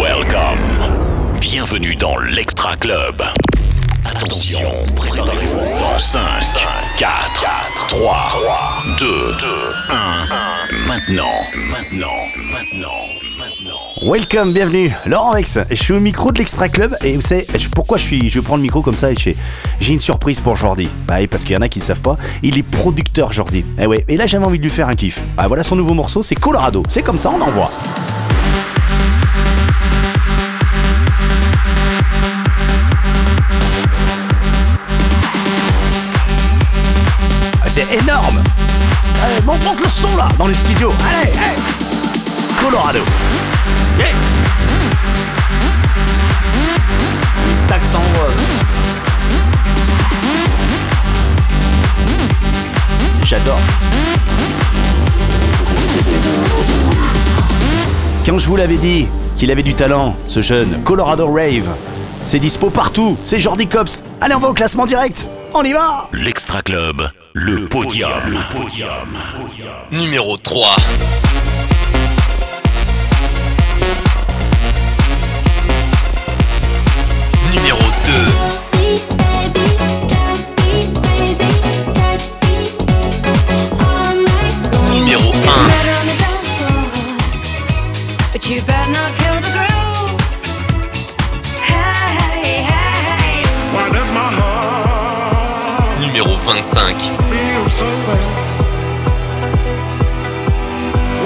Welcome. Bienvenue dans l'Extra Club. Attention, préparez-vous dans 5, 4, 3, 2, 1. Maintenant, maintenant, maintenant. Welcome, bienvenue, Laurent Rex. Je suis au micro de l'Extra Club et vous savez pourquoi je suis, je prends le micro comme ça et j'ai une surprise pour Jordi. Bah parce qu'il y en a qui ne savent pas, il est producteur Jordi. Et eh ouais, et là j'avais envie de lui faire un kiff. Bah voilà son nouveau morceau, c'est Colorado. C'est comme ça, on envoie. C'est énorme Allez, monte, monte le son là, dans les studios. Allez, allez Colorado. Yeah. Taxe en J'adore. Quand je vous l'avais dit qu'il avait du talent, ce jeune Colorado Rave, c'est dispo partout, c'est Jordi Cops. Allez, on va au classement direct. On y va L'Extra Club, le, podium. Le podium. Numéro 3. Numéro 2. Numéro 1. Numéro 25.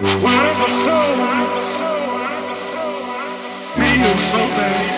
does my soul feel so bad?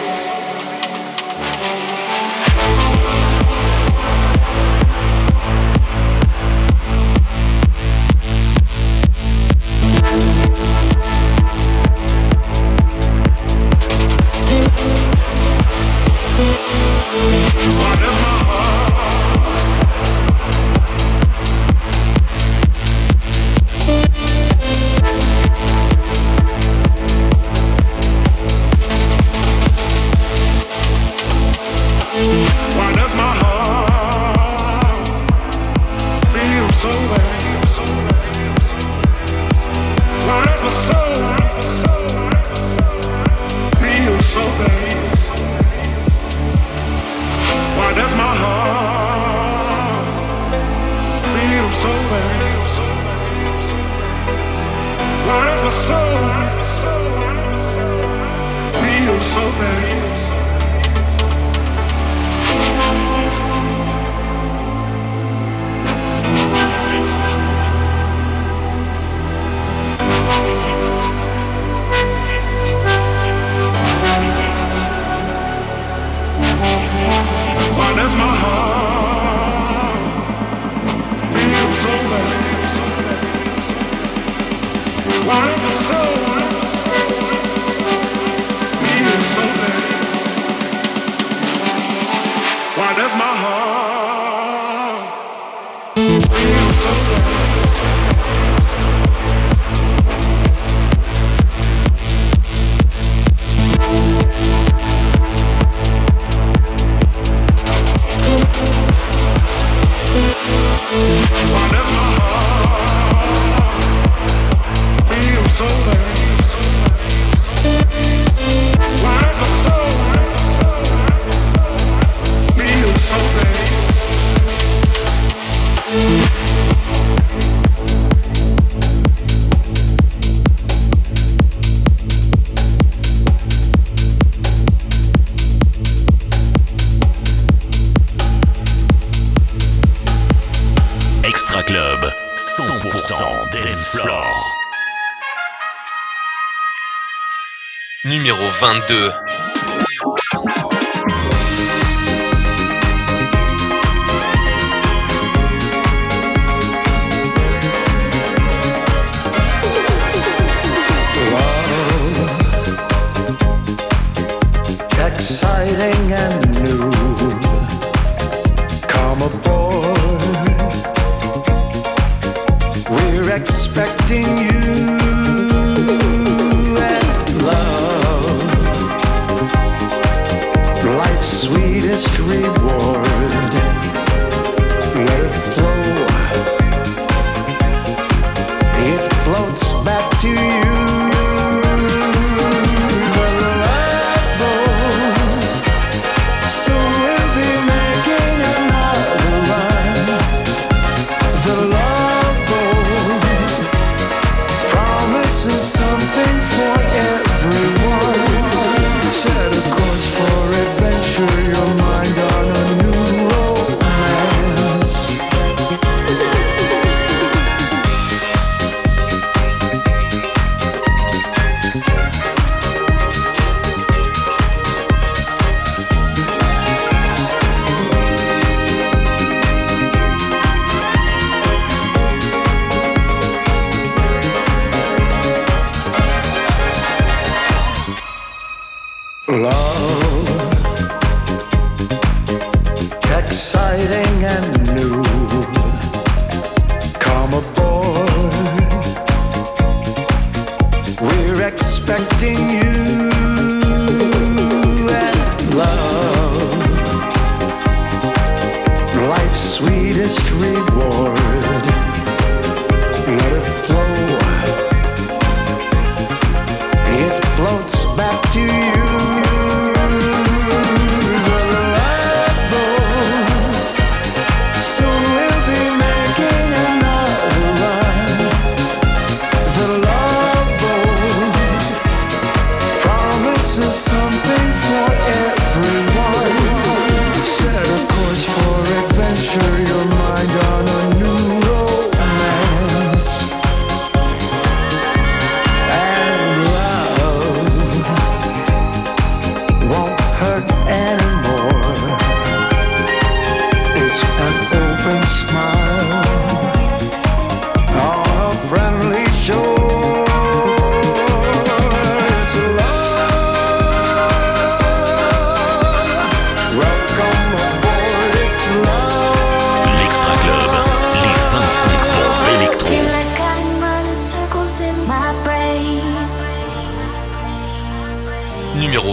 22.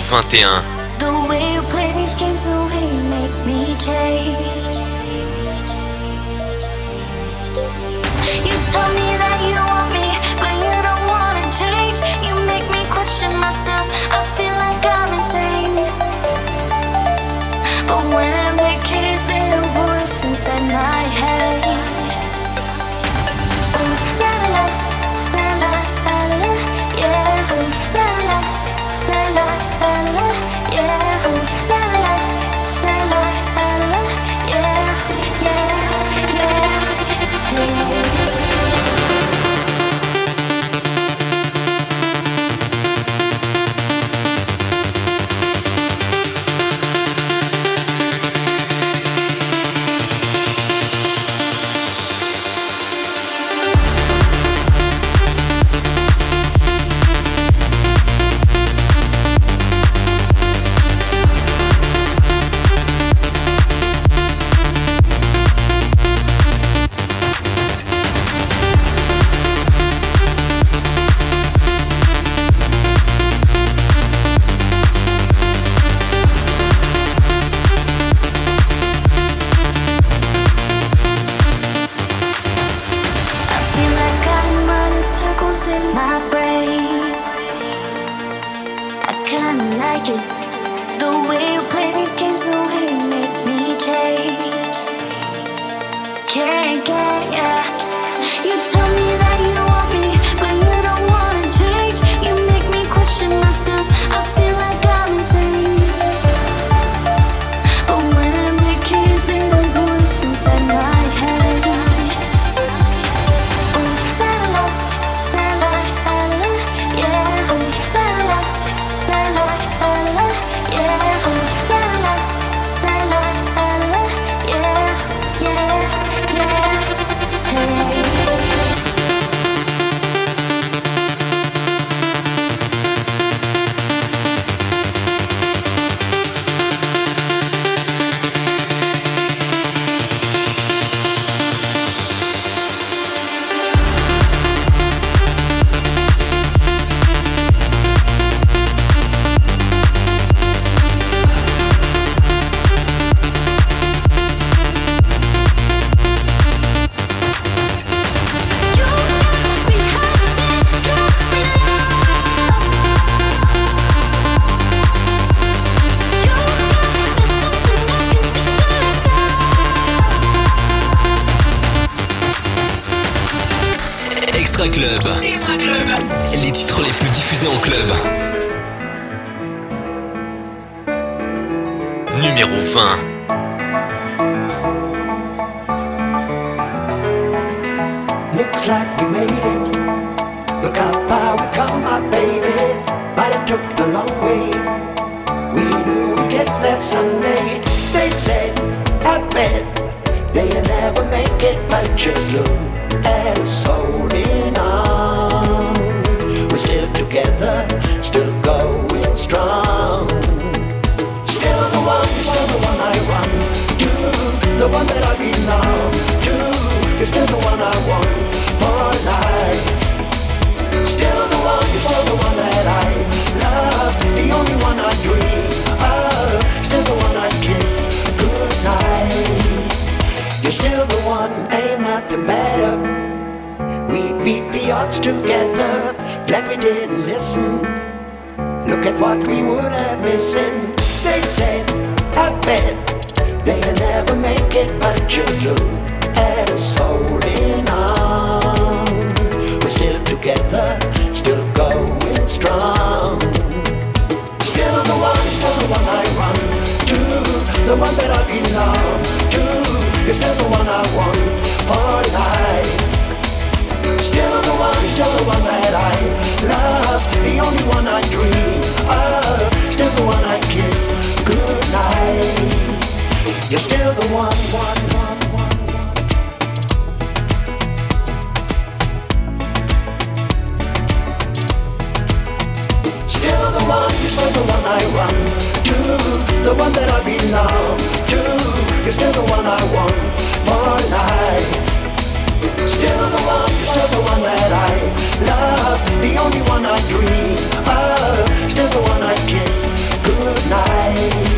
21. You're still the one I want for life. Still the one, still the one that I love, the only one I dream of. Still the one I kiss goodnight. You're still the one, ain't nothing better. We beat the odds together. Glad we didn't listen. Look at what we would have missing. They said, I bet never make it, but just look at us holding on. We're still together, still going strong. Still the one, still the one I run to, the one that I belong to. You're still the one I want for life. Still the one, still the one that I love, the only one I dream of. Still the one I kiss goodnight. You're still the one, one, one, one, one. Still the one, you're still the one I run to, the one that I belong to. You're still the one I want for life. Still the one, still the one that I love, the only one I dream of. Still the one I kiss goodnight.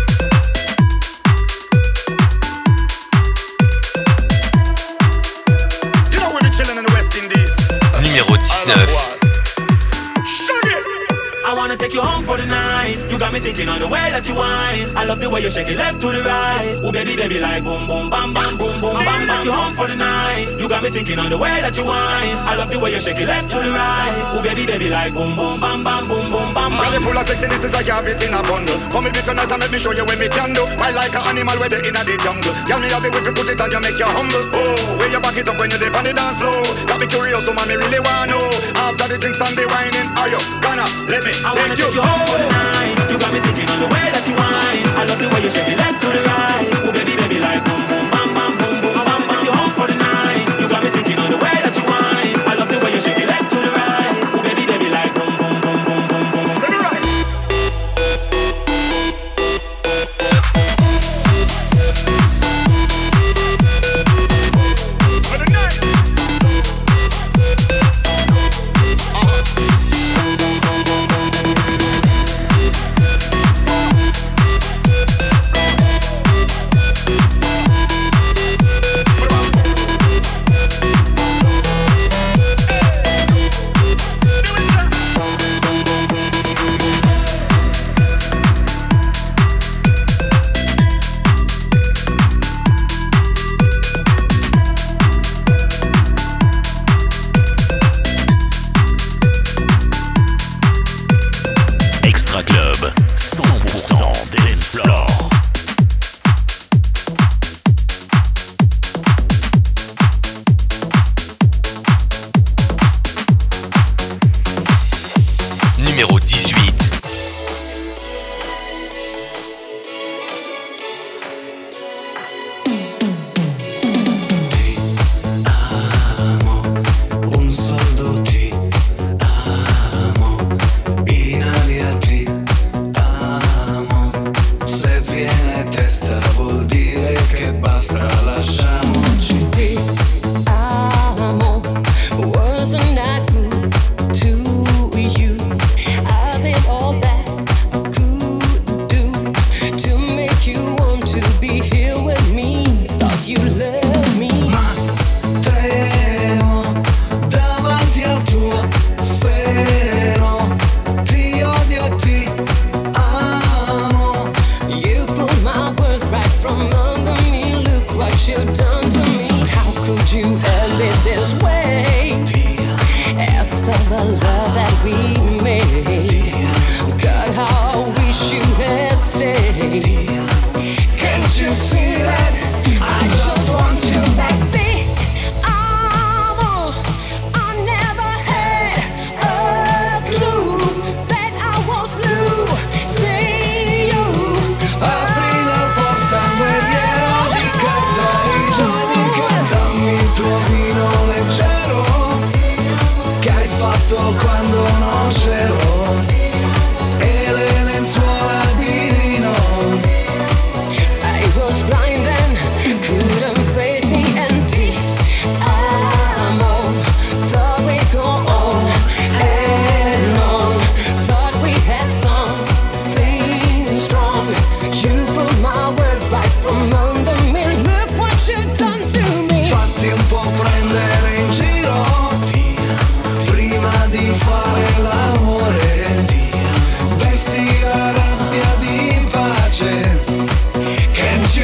wanna take you home for the night. You got me thinking on the way that you whine. I love the way you shake it left to the right. Oh baby, baby, like boom, boom, bam, bam, boom, boom, bam, bam. You home for the night. You got me thinking on the way that you whine. I love the way you shake it left to the right. Oh baby, baby, like boom, boom, bam, bam, boom, boom, bam, bam. full of sexiness is like you have it in a bundle. Come with me tonight and let me show you what me can do. I like an animal where they in a the jungle. Tell me how the whip you put it on you make you humble. Oh, where you back it up when you dip on the dance floor. Got me curious, so man, me really wanna know. After the drinks and the whining, are you gonna let me I wanna take you? home for. You got me thinking on the way that you whine. I love the way you shake it left to the right. Oh baby,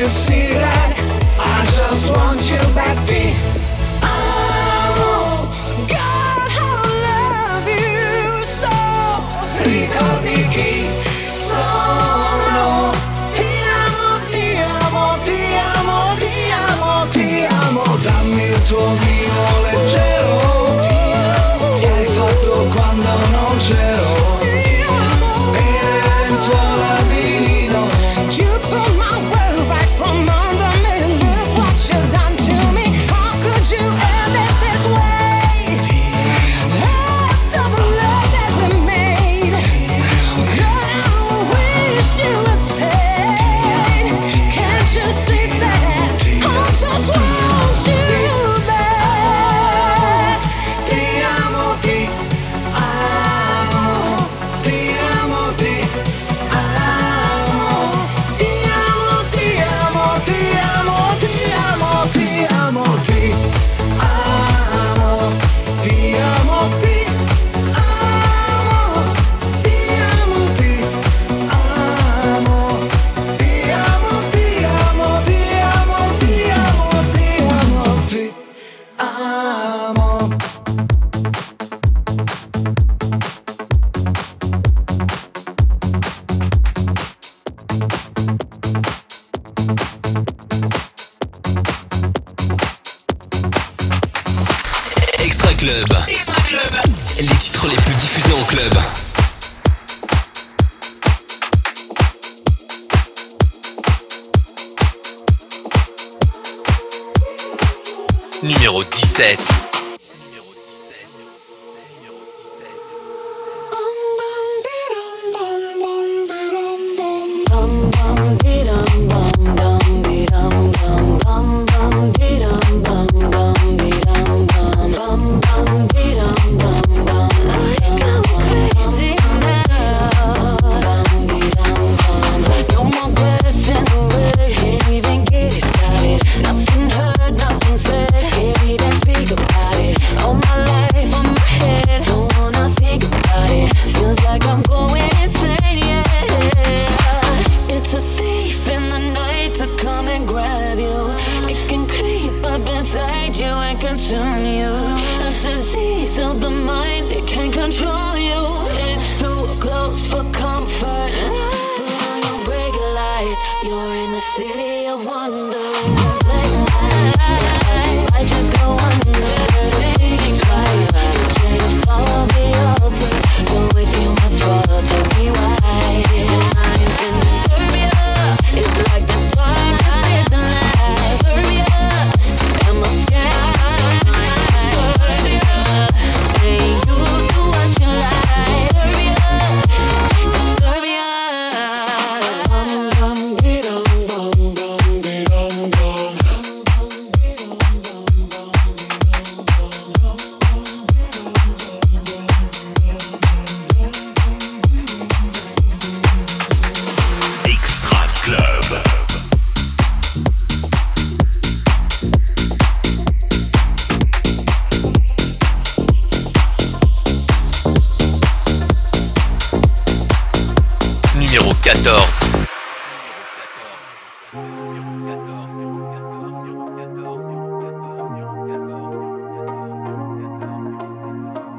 see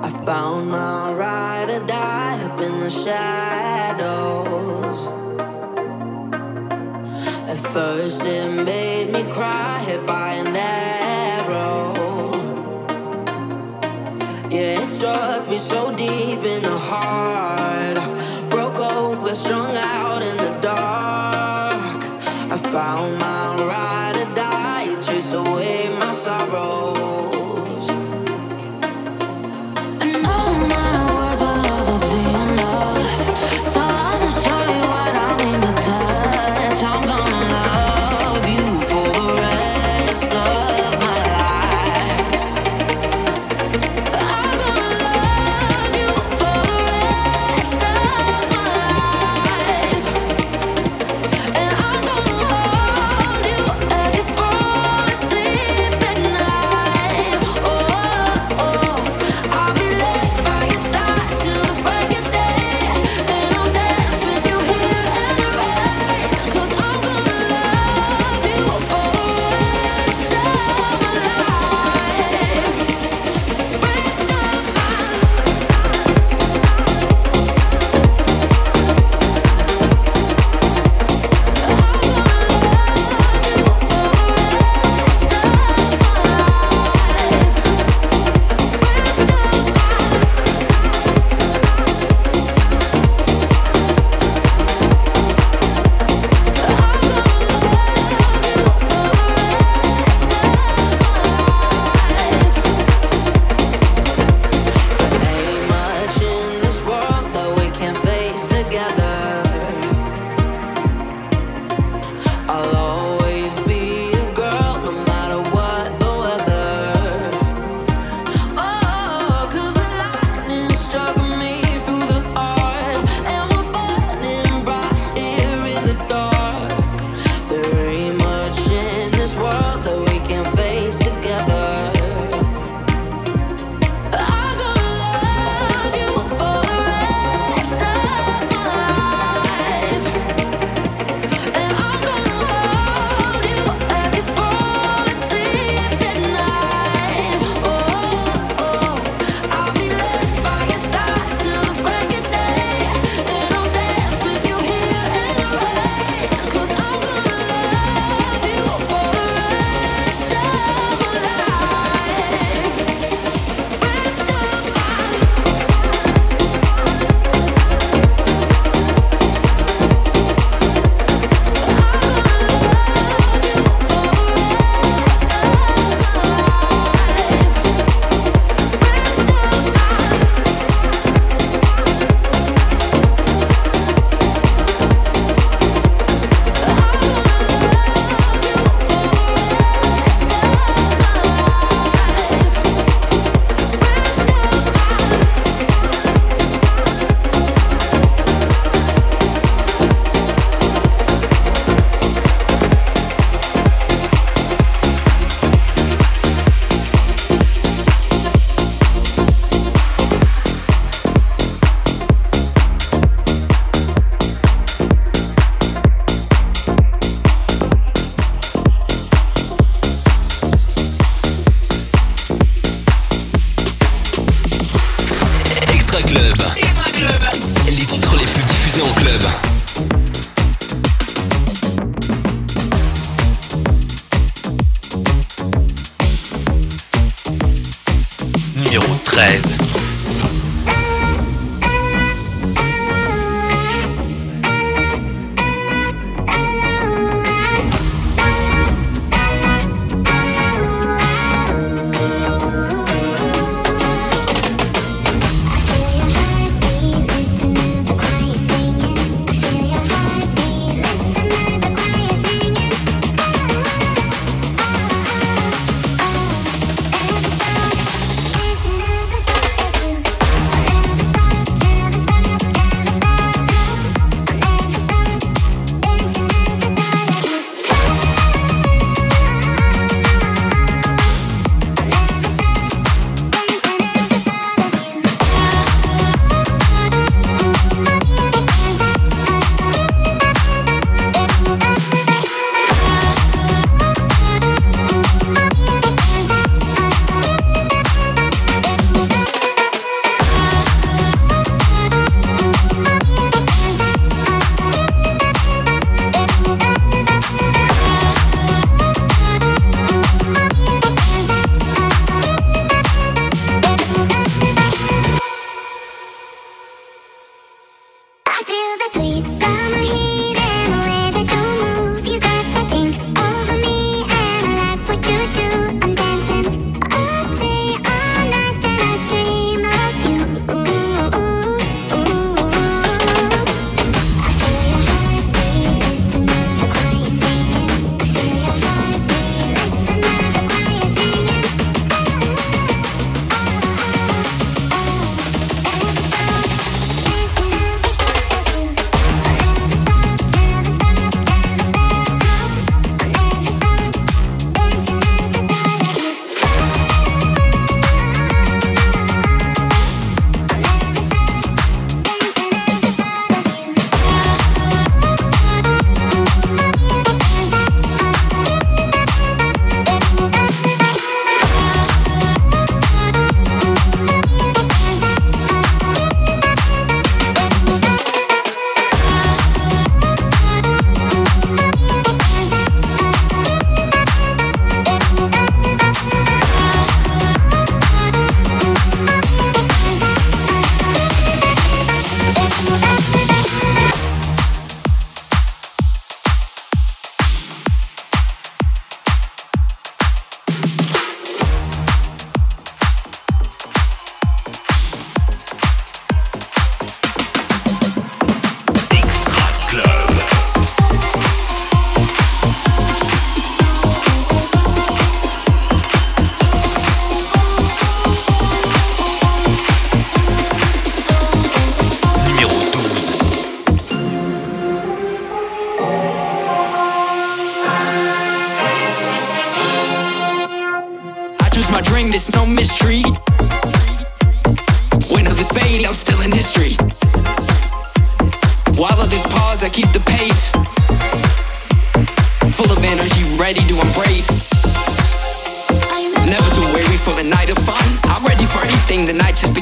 I Found my ride die up in the shadows. At first, it made me cry, hit by an arrow. Yeah, it struck me so deep in the heart.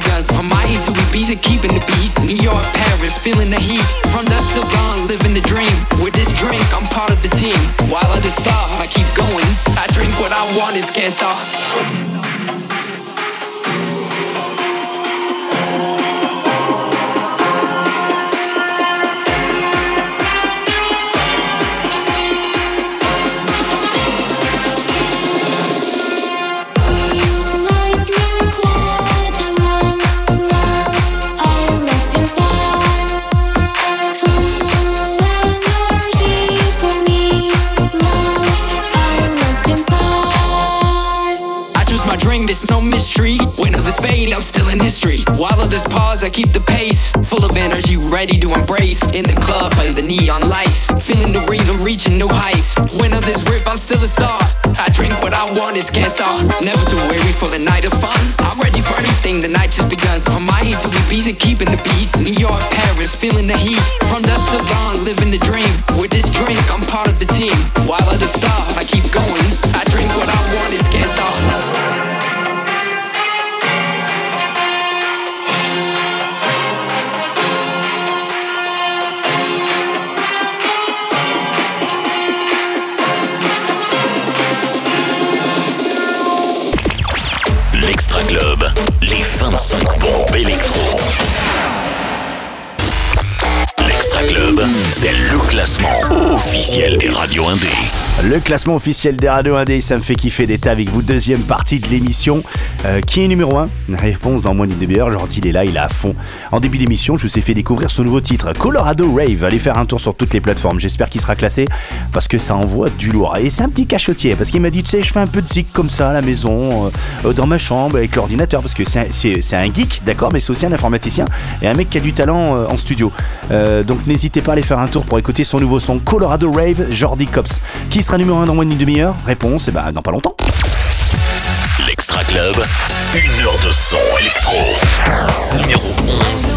Just begun. From Miami to Ibiza, keeping the beat. New York, Paris, feeling the heat. From dusk till dawn, living the dream. With this drink, I'm part of the team. While others stop, I keep going. I drink what I want, is can't stop. History. While others pause, I keep the pace. Full of energy, ready to embrace. In the club, under the neon lights. Feeling the rhythm, reaching new heights. When others rip, I'm still a star. I drink what I want, is can't stop. Never too weary for the night of fun. I'm ready for anything, the night just begun. From Miami to Ibiza, keeping the beat. New York, Paris, feeling the heat. From dusk till dawn, living the dream. With this drink, I'm part of the team. While others stop, I keep going. I drink what I want, is can't stop. C'est le classement officiel des radios indés. Le classement officiel des radios indés, ça me fait kiffer d'être avec vous. Deuxième partie de l'émission. Euh, qui est numéro 1 Réponse dans moins d'une demi-heure. Est là, il est à fond. En début d'émission, je vous ai fait découvrir son nouveau titre, Colorado Rave. Allez faire un tour sur toutes les plateformes. J'espère qu'il sera classé parce que ça envoie du lourd. Et c'est un petit cachotier parce qu'il m'a dit, tu sais, je fais un peu de zik comme ça à la maison, euh, dans ma chambre avec l'ordinateur parce que c'est un, geek, d'accord, mais c'est aussi un informaticien et un mec qui a du talent euh, en studio. Donc n'hésitez pas à aller faire un tour pour écouter son nouveau son Colorado Rave, Jordi Cops. Sera numéro 1 dans moins d'une demi-heure Réponse, et ben dans pas longtemps. L'Extra Club, une heure de son électro. Numéro 11.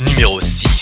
Numéro 6.